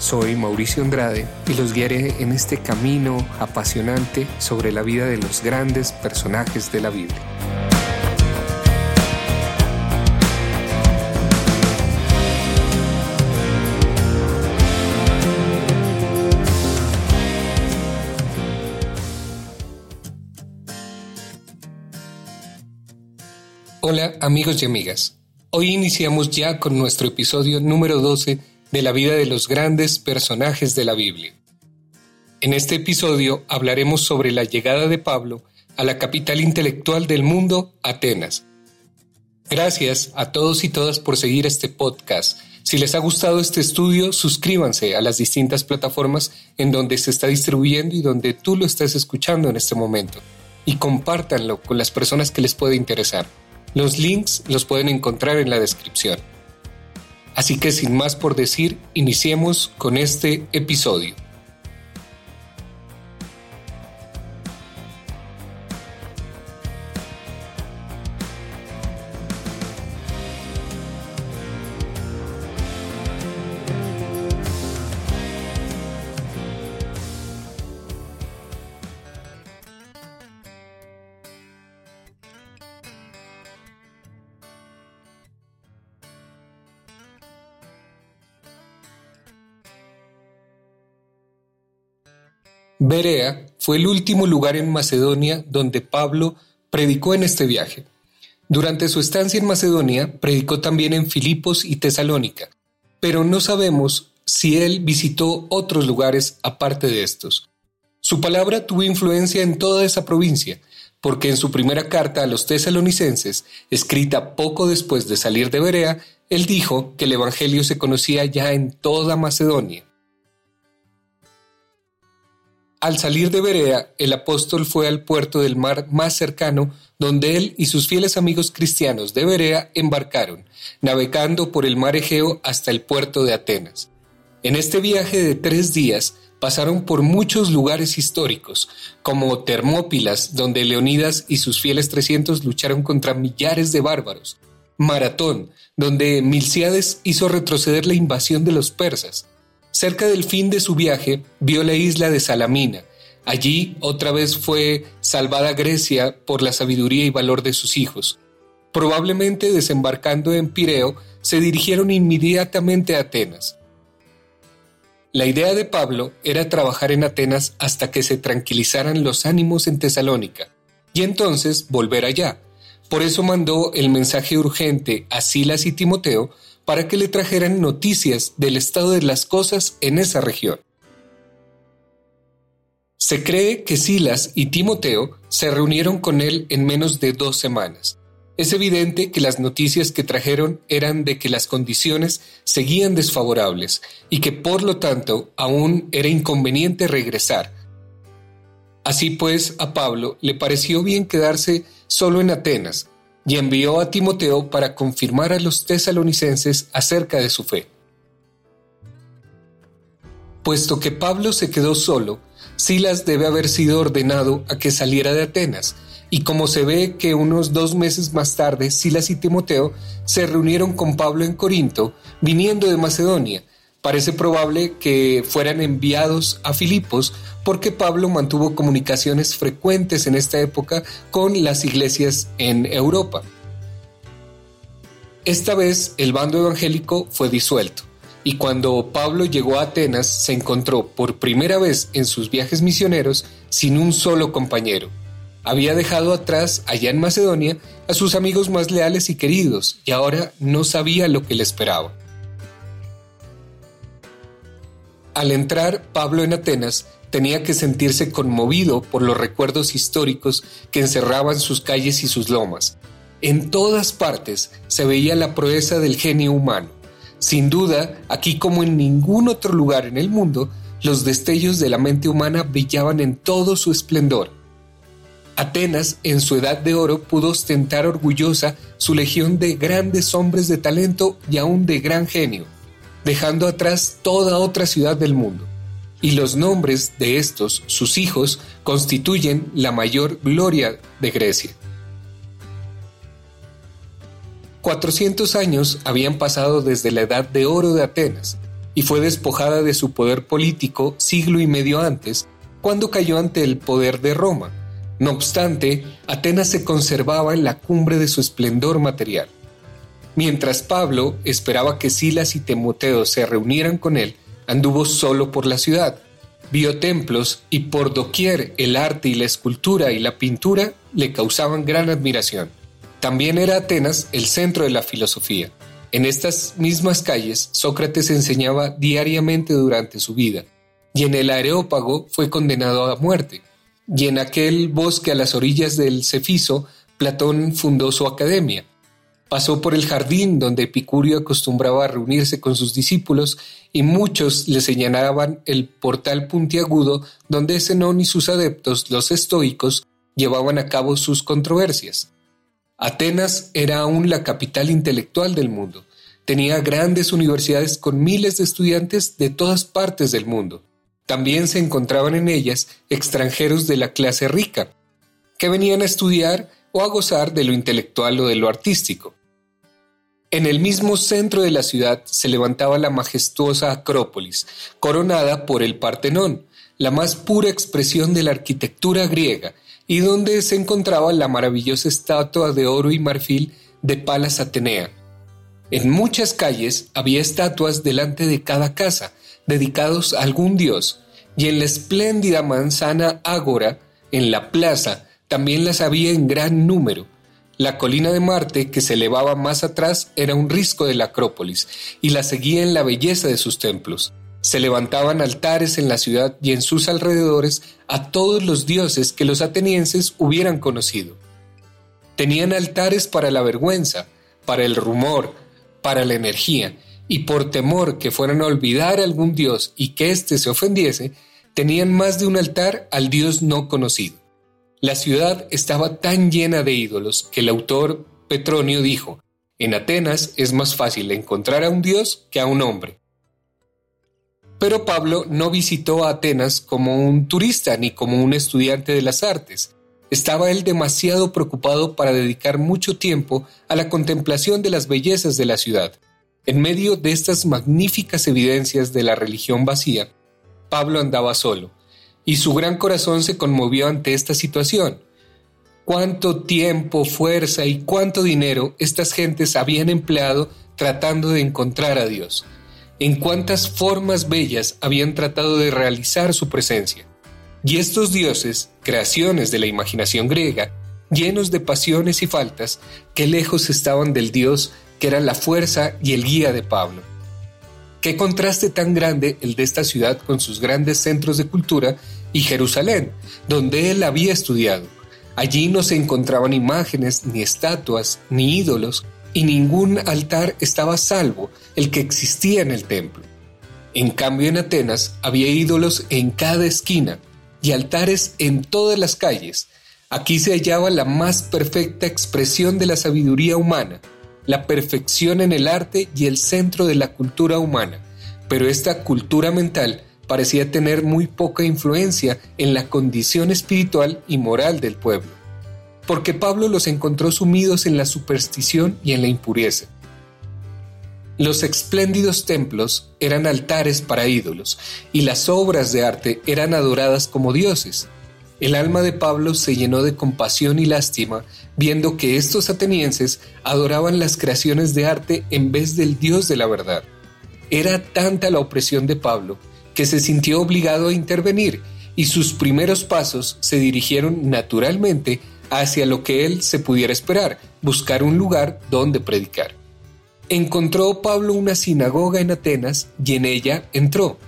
Soy Mauricio Andrade y los guiaré en este camino apasionante sobre la vida de los grandes personajes de la Biblia. Hola amigos y amigas. Hoy iniciamos ya con nuestro episodio número 12 de la vida de los grandes personajes de la Biblia. En este episodio hablaremos sobre la llegada de Pablo a la capital intelectual del mundo, Atenas. Gracias a todos y todas por seguir este podcast. Si les ha gustado este estudio, suscríbanse a las distintas plataformas en donde se está distribuyendo y donde tú lo estás escuchando en este momento. Y compártanlo con las personas que les puede interesar. Los links los pueden encontrar en la descripción. Así que sin más por decir, iniciemos con este episodio. Berea fue el último lugar en Macedonia donde Pablo predicó en este viaje. Durante su estancia en Macedonia, predicó también en Filipos y Tesalónica, pero no sabemos si él visitó otros lugares aparte de estos. Su palabra tuvo influencia en toda esa provincia, porque en su primera carta a los tesalonicenses, escrita poco después de salir de Berea, él dijo que el Evangelio se conocía ya en toda Macedonia. Al salir de Berea, el apóstol fue al puerto del mar más cercano, donde él y sus fieles amigos cristianos de Berea embarcaron, navegando por el mar Egeo hasta el puerto de Atenas. En este viaje de tres días pasaron por muchos lugares históricos, como Termópilas, donde Leonidas y sus fieles trescientos lucharon contra millares de bárbaros, Maratón, donde Milciades hizo retroceder la invasión de los persas, Cerca del fin de su viaje, vio la isla de Salamina. Allí otra vez fue salvada Grecia por la sabiduría y valor de sus hijos. Probablemente desembarcando en Pireo, se dirigieron inmediatamente a Atenas. La idea de Pablo era trabajar en Atenas hasta que se tranquilizaran los ánimos en Tesalónica, y entonces volver allá. Por eso mandó el mensaje urgente a Silas y Timoteo para que le trajeran noticias del estado de las cosas en esa región. Se cree que Silas y Timoteo se reunieron con él en menos de dos semanas. Es evidente que las noticias que trajeron eran de que las condiciones seguían desfavorables y que por lo tanto aún era inconveniente regresar. Así pues, a Pablo le pareció bien quedarse solo en Atenas, y envió a Timoteo para confirmar a los tesalonicenses acerca de su fe. Puesto que Pablo se quedó solo, Silas debe haber sido ordenado a que saliera de Atenas, y como se ve que unos dos meses más tarde Silas y Timoteo se reunieron con Pablo en Corinto, viniendo de Macedonia, parece probable que fueran enviados a Filipos porque Pablo mantuvo comunicaciones frecuentes en esta época con las iglesias en Europa. Esta vez el bando evangélico fue disuelto y cuando Pablo llegó a Atenas se encontró por primera vez en sus viajes misioneros sin un solo compañero. Había dejado atrás, allá en Macedonia, a sus amigos más leales y queridos y ahora no sabía lo que le esperaba. Al entrar Pablo en Atenas, tenía que sentirse conmovido por los recuerdos históricos que encerraban sus calles y sus lomas. En todas partes se veía la proeza del genio humano. Sin duda, aquí como en ningún otro lugar en el mundo, los destellos de la mente humana brillaban en todo su esplendor. Atenas, en su edad de oro, pudo ostentar orgullosa su legión de grandes hombres de talento y aún de gran genio, dejando atrás toda otra ciudad del mundo. Y los nombres de estos, sus hijos, constituyen la mayor gloria de Grecia. 400 años habían pasado desde la edad de oro de Atenas, y fue despojada de su poder político siglo y medio antes, cuando cayó ante el poder de Roma. No obstante, Atenas se conservaba en la cumbre de su esplendor material. Mientras Pablo esperaba que Silas y Timoteo se reunieran con él, anduvo solo por la ciudad. Vio templos y por doquier el arte y la escultura y la pintura le causaban gran admiración. También era Atenas el centro de la filosofía. En estas mismas calles, Sócrates enseñaba diariamente durante su vida, y en el Areópago fue condenado a muerte. Y en aquel bosque a las orillas del Cefiso, Platón fundó su academia. Pasó por el jardín donde Epicurio acostumbraba a reunirse con sus discípulos y muchos le señalaban el portal puntiagudo donde Zenón y sus adeptos, los estoicos, llevaban a cabo sus controversias. Atenas era aún la capital intelectual del mundo. Tenía grandes universidades con miles de estudiantes de todas partes del mundo. También se encontraban en ellas extranjeros de la clase rica, que venían a estudiar o a gozar de lo intelectual o de lo artístico. En el mismo centro de la ciudad se levantaba la majestuosa Acrópolis, coronada por el Partenón, la más pura expresión de la arquitectura griega, y donde se encontraba la maravillosa estatua de oro y marfil de Palas Atenea. En muchas calles había estatuas delante de cada casa, dedicados a algún dios, y en la espléndida manzana Ágora, en la plaza, también las había en gran número. La colina de Marte, que se elevaba más atrás, era un risco de la Acrópolis, y la seguía en la belleza de sus templos. Se levantaban altares en la ciudad y en sus alrededores a todos los dioses que los atenienses hubieran conocido. Tenían altares para la vergüenza, para el rumor, para la energía, y por temor que fueran a olvidar a algún dios y que éste se ofendiese, tenían más de un altar al dios no conocido. La ciudad estaba tan llena de ídolos que el autor Petronio dijo, en Atenas es más fácil encontrar a un dios que a un hombre. Pero Pablo no visitó Atenas como un turista ni como un estudiante de las artes. Estaba él demasiado preocupado para dedicar mucho tiempo a la contemplación de las bellezas de la ciudad. En medio de estas magníficas evidencias de la religión vacía, Pablo andaba solo, y su gran corazón se conmovió ante esta situación. Cuánto tiempo, fuerza y cuánto dinero estas gentes habían empleado tratando de encontrar a Dios en cuántas formas bellas habían tratado de realizar su presencia. Y estos dioses, creaciones de la imaginación griega, llenos de pasiones y faltas, qué lejos estaban del Dios que era la fuerza y el guía de Pablo. Qué contraste tan grande el de esta ciudad con sus grandes centros de cultura y Jerusalén, donde él había estudiado. Allí no se encontraban imágenes, ni estatuas, ni ídolos, y ningún altar estaba salvo el que existía en el templo. En cambio en Atenas había ídolos en cada esquina y altares en todas las calles. Aquí se hallaba la más perfecta expresión de la sabiduría humana, la perfección en el arte y el centro de la cultura humana. Pero esta cultura mental parecía tener muy poca influencia en la condición espiritual y moral del pueblo porque Pablo los encontró sumidos en la superstición y en la impureza. Los espléndidos templos eran altares para ídolos, y las obras de arte eran adoradas como dioses. El alma de Pablo se llenó de compasión y lástima viendo que estos atenienses adoraban las creaciones de arte en vez del Dios de la verdad. Era tanta la opresión de Pablo que se sintió obligado a intervenir y sus primeros pasos se dirigieron naturalmente hacia lo que él se pudiera esperar, buscar un lugar donde predicar. Encontró Pablo una sinagoga en Atenas y en ella entró.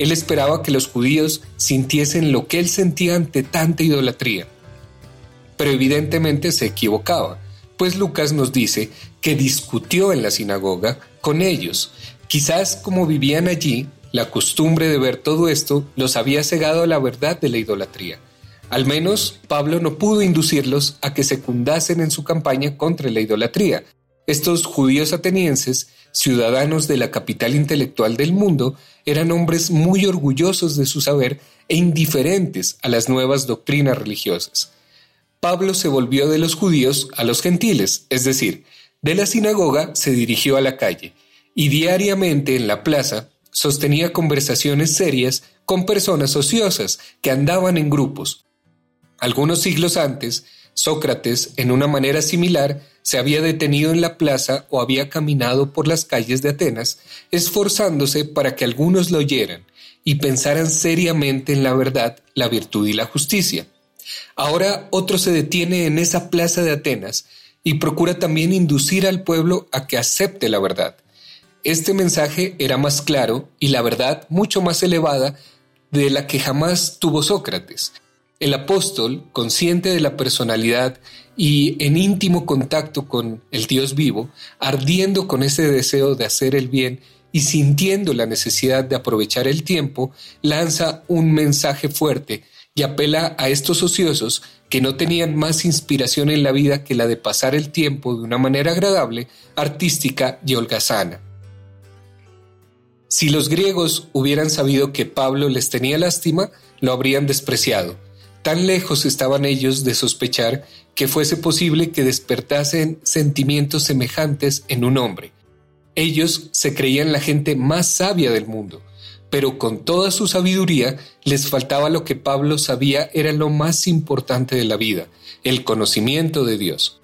Él esperaba que los judíos sintiesen lo que él sentía ante tanta idolatría. Pero evidentemente se equivocaba, pues Lucas nos dice que discutió en la sinagoga con ellos. Quizás como vivían allí, La costumbre de ver todo esto los había cegado a la verdad de la idolatría. Al menos Pablo no pudo inducirlos a que secundasen en su campaña contra la idolatría. Estos judíos atenienses, ciudadanos de la capital intelectual del mundo, eran hombres muy orgullosos de su saber e indiferentes a las nuevas doctrinas religiosas. Pablo se volvió de los judíos a los gentiles, es decir, de la sinagoga se dirigió a la calle, y diariamente en la plaza sostenía conversaciones serias con personas ociosas que andaban en grupos. Algunos siglos antes, Sócrates, en una manera similar, se había detenido en la plaza o había caminado por las calles de Atenas, esforzándose para que algunos lo oyeran y pensaran seriamente en la verdad, la virtud y la justicia. Ahora otro se detiene en esa plaza de Atenas y procura también inducir al pueblo a que acepte la verdad. Este mensaje era más claro y la verdad mucho más elevada de la que jamás tuvo Sócrates. El apóstol, consciente de la personalidad y en íntimo contacto con el Dios vivo, ardiendo con ese deseo de hacer el bien y sintiendo la necesidad de aprovechar el tiempo, lanza un mensaje fuerte y apela a estos ociosos que no tenían más inspiración en la vida que la de pasar el tiempo de una manera agradable, artística y holgazana. Si los griegos hubieran sabido que Pablo les tenía lástima, lo habrían despreciado. Tan lejos estaban ellos de sospechar que fuese posible que despertasen sentimientos semejantes en un hombre. Ellos se creían la gente más sabia del mundo, pero con toda su sabiduría les faltaba lo que Pablo sabía era lo más importante de la vida, el conocimiento de Dios.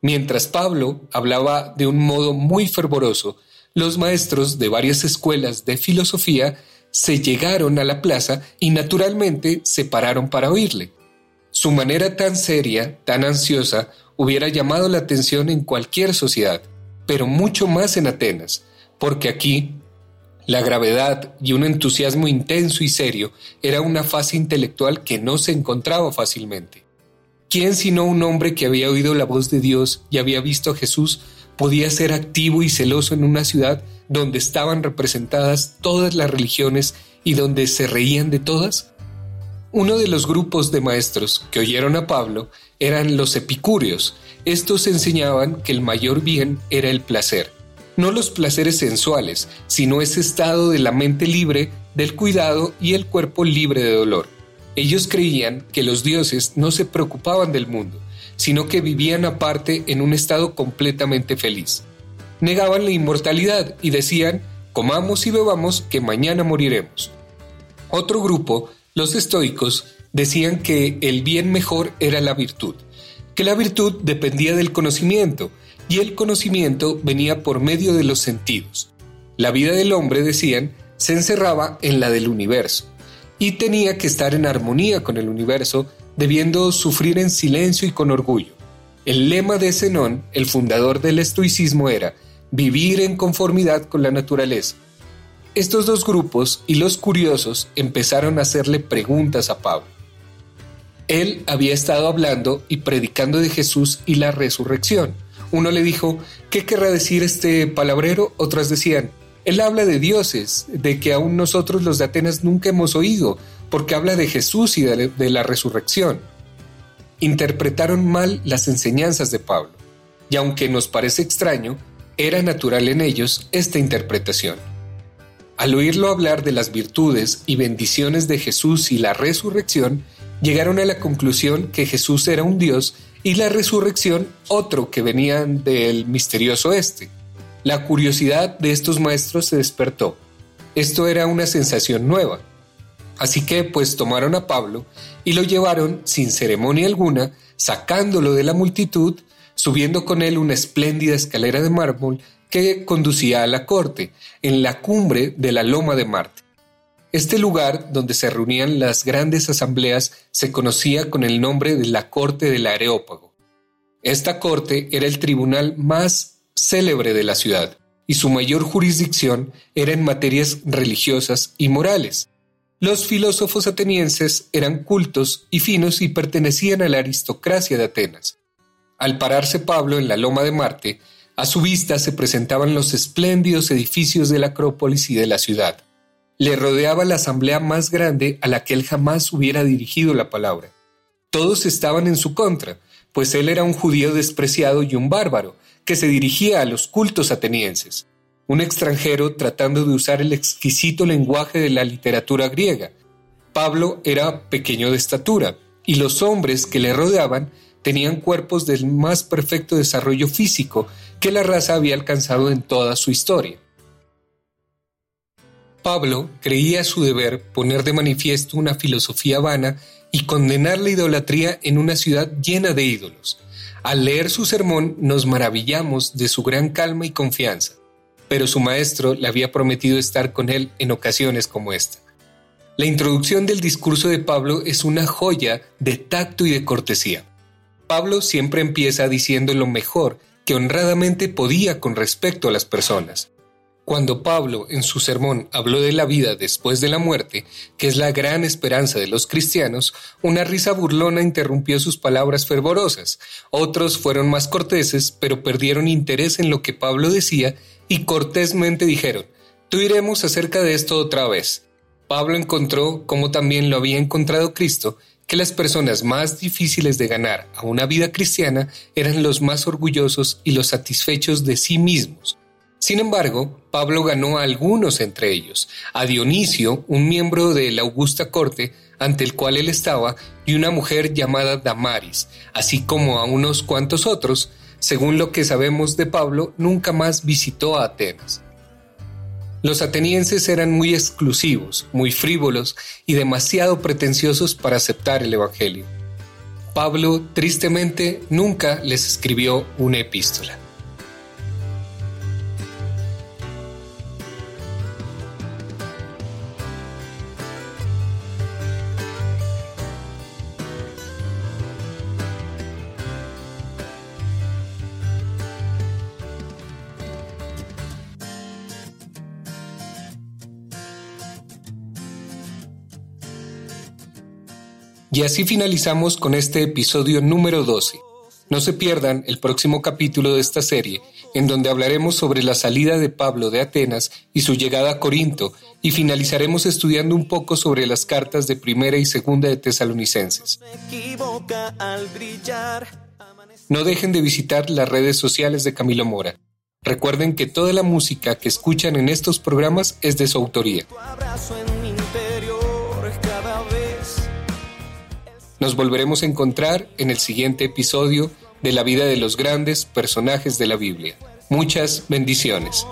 Mientras Pablo hablaba de un modo muy fervoroso, los maestros de varias escuelas de filosofía se llegaron a la plaza y naturalmente se pararon para oírle. Su manera tan seria, tan ansiosa, hubiera llamado la atención en cualquier sociedad, pero mucho más en Atenas, porque aquí la gravedad y un entusiasmo intenso y serio era una fase intelectual que no se encontraba fácilmente. ¿Quién sino un hombre que había oído la voz de Dios y había visto a Jesús podía ser activo y celoso en una ciudad donde estaban representadas todas las religiones y donde se reían de todas? Uno de los grupos de maestros que oyeron a Pablo eran los epicúreos. Estos enseñaban que el mayor bien era el placer no los placeres sensuales, sino ese estado de la mente libre del cuidado y el cuerpo libre de dolor. Ellos creían que los dioses no se preocupaban del mundo, sino que vivían aparte en un estado completamente feliz. Negaban la inmortalidad y decían, comamos y bebamos que mañana moriremos. Otro grupo, los estoicos, decían que el bien mejor era la virtud, que la virtud dependía del conocimiento, y el conocimiento venía por medio de los sentidos. La vida del hombre, decían, se encerraba en la del universo, y tenía que estar en armonía con el universo, debiendo sufrir en silencio y con orgullo. El lema de Zenón, el fundador del estoicismo, era vivir en conformidad con la naturaleza. Estos dos grupos y los curiosos empezaron a hacerle preguntas a Pablo. Él había estado hablando y predicando de Jesús y la resurrección uno le dijo, ¿qué querrá decir este palabrero? Otras decían, él habla de dioses, de que aún nosotros los de Atenas nunca hemos oído, porque habla de Jesús y de, la resurrección. Interpretaron mal las enseñanzas de Pablo, y aunque nos parece extraño, era natural en ellos esta interpretación. Al oírlo hablar de las virtudes y bendiciones de Jesús y la resurrección, llegaron a la conclusión que Jesús era un Dios y la resurrección otro que venían del misterioso este. La curiosidad de estos maestros se despertó. Esto era una sensación nueva. Así que pues tomaron a Pablo y lo llevaron sin ceremonia alguna, sacándolo de la multitud, subiendo con él una espléndida escalera de mármol que conducía a la corte, en la cumbre de la Loma de Marte. Este lugar, donde se reunían las grandes asambleas, se conocía con el nombre de la Corte del Areópago. Esta corte era el tribunal más célebre de la ciudad, y su mayor jurisdicción era en materias religiosas y morales. Los filósofos atenienses eran cultos y finos y pertenecían a la aristocracia de Atenas. Al pararse Pablo en la loma de Marte, a su vista se presentaban los espléndidos edificios de la Acrópolis y de la ciudad. le rodeaba la asamblea más grande a la que él jamás hubiera dirigido la palabra. Todos estaban en su contra, pues él era un judío despreciado y un bárbaro, que se dirigía a los cultos atenienses, un extranjero tratando de usar el exquisito lenguaje de la literatura griega. Pablo era pequeño de estatura, y los hombres que le rodeaban tenían cuerpos del más perfecto desarrollo físico que la raza había alcanzado en toda su historia. Pablo creía su deber poner de manifiesto una filosofía vana y condenar la idolatría en una ciudad llena de ídolos. Al leer su sermón nos maravillamos de su gran calma y confianza, pero su maestro le había prometido estar con él en ocasiones como esta. La introducción del discurso de Pablo es una joya de tacto y de cortesía. Pablo siempre empieza diciendo lo mejor que honradamente podía con respecto a las personas. Cuando Pablo en su sermón habló de la vida después de la muerte, que es la gran esperanza de los cristianos, una risa burlona interrumpió sus palabras fervorosas. Otros fueron más corteses, pero perdieron interés en lo que Pablo decía y cortésmente dijeron, tú iremos acerca de esto otra vez. Pablo encontró, como también lo había encontrado Cristo, que las personas más difíciles de ganar a una vida cristiana eran los más orgullosos y los satisfechos de sí mismos sin embargo, Pablo ganó a algunos entre ellos, a Dionisio, un miembro de la augusta corte ante el cual él estaba, y una mujer llamada Damaris, así como a unos cuantos otros, según lo que sabemos de Pablo, nunca más visitó a Atenas. Los atenienses eran muy exclusivos, muy frívolos y demasiado pretenciosos para aceptar el Evangelio. Pablo, tristemente, nunca les escribió una epístola. Y así finalizamos con este episodio número 12. No se pierdan el próximo capítulo de esta serie, en donde hablaremos sobre la salida de Pablo de Atenas y su llegada a Corinto, y finalizaremos estudiando un poco sobre las cartas de primera y segunda de Tesalonicenses. No dejen de visitar las redes sociales de Camilo Mora. Recuerden que toda la música que escuchan en estos programas es de su autoría. Nos volveremos a encontrar en el siguiente episodio de la vida de los grandes personajes de la Biblia. Muchas bendiciones.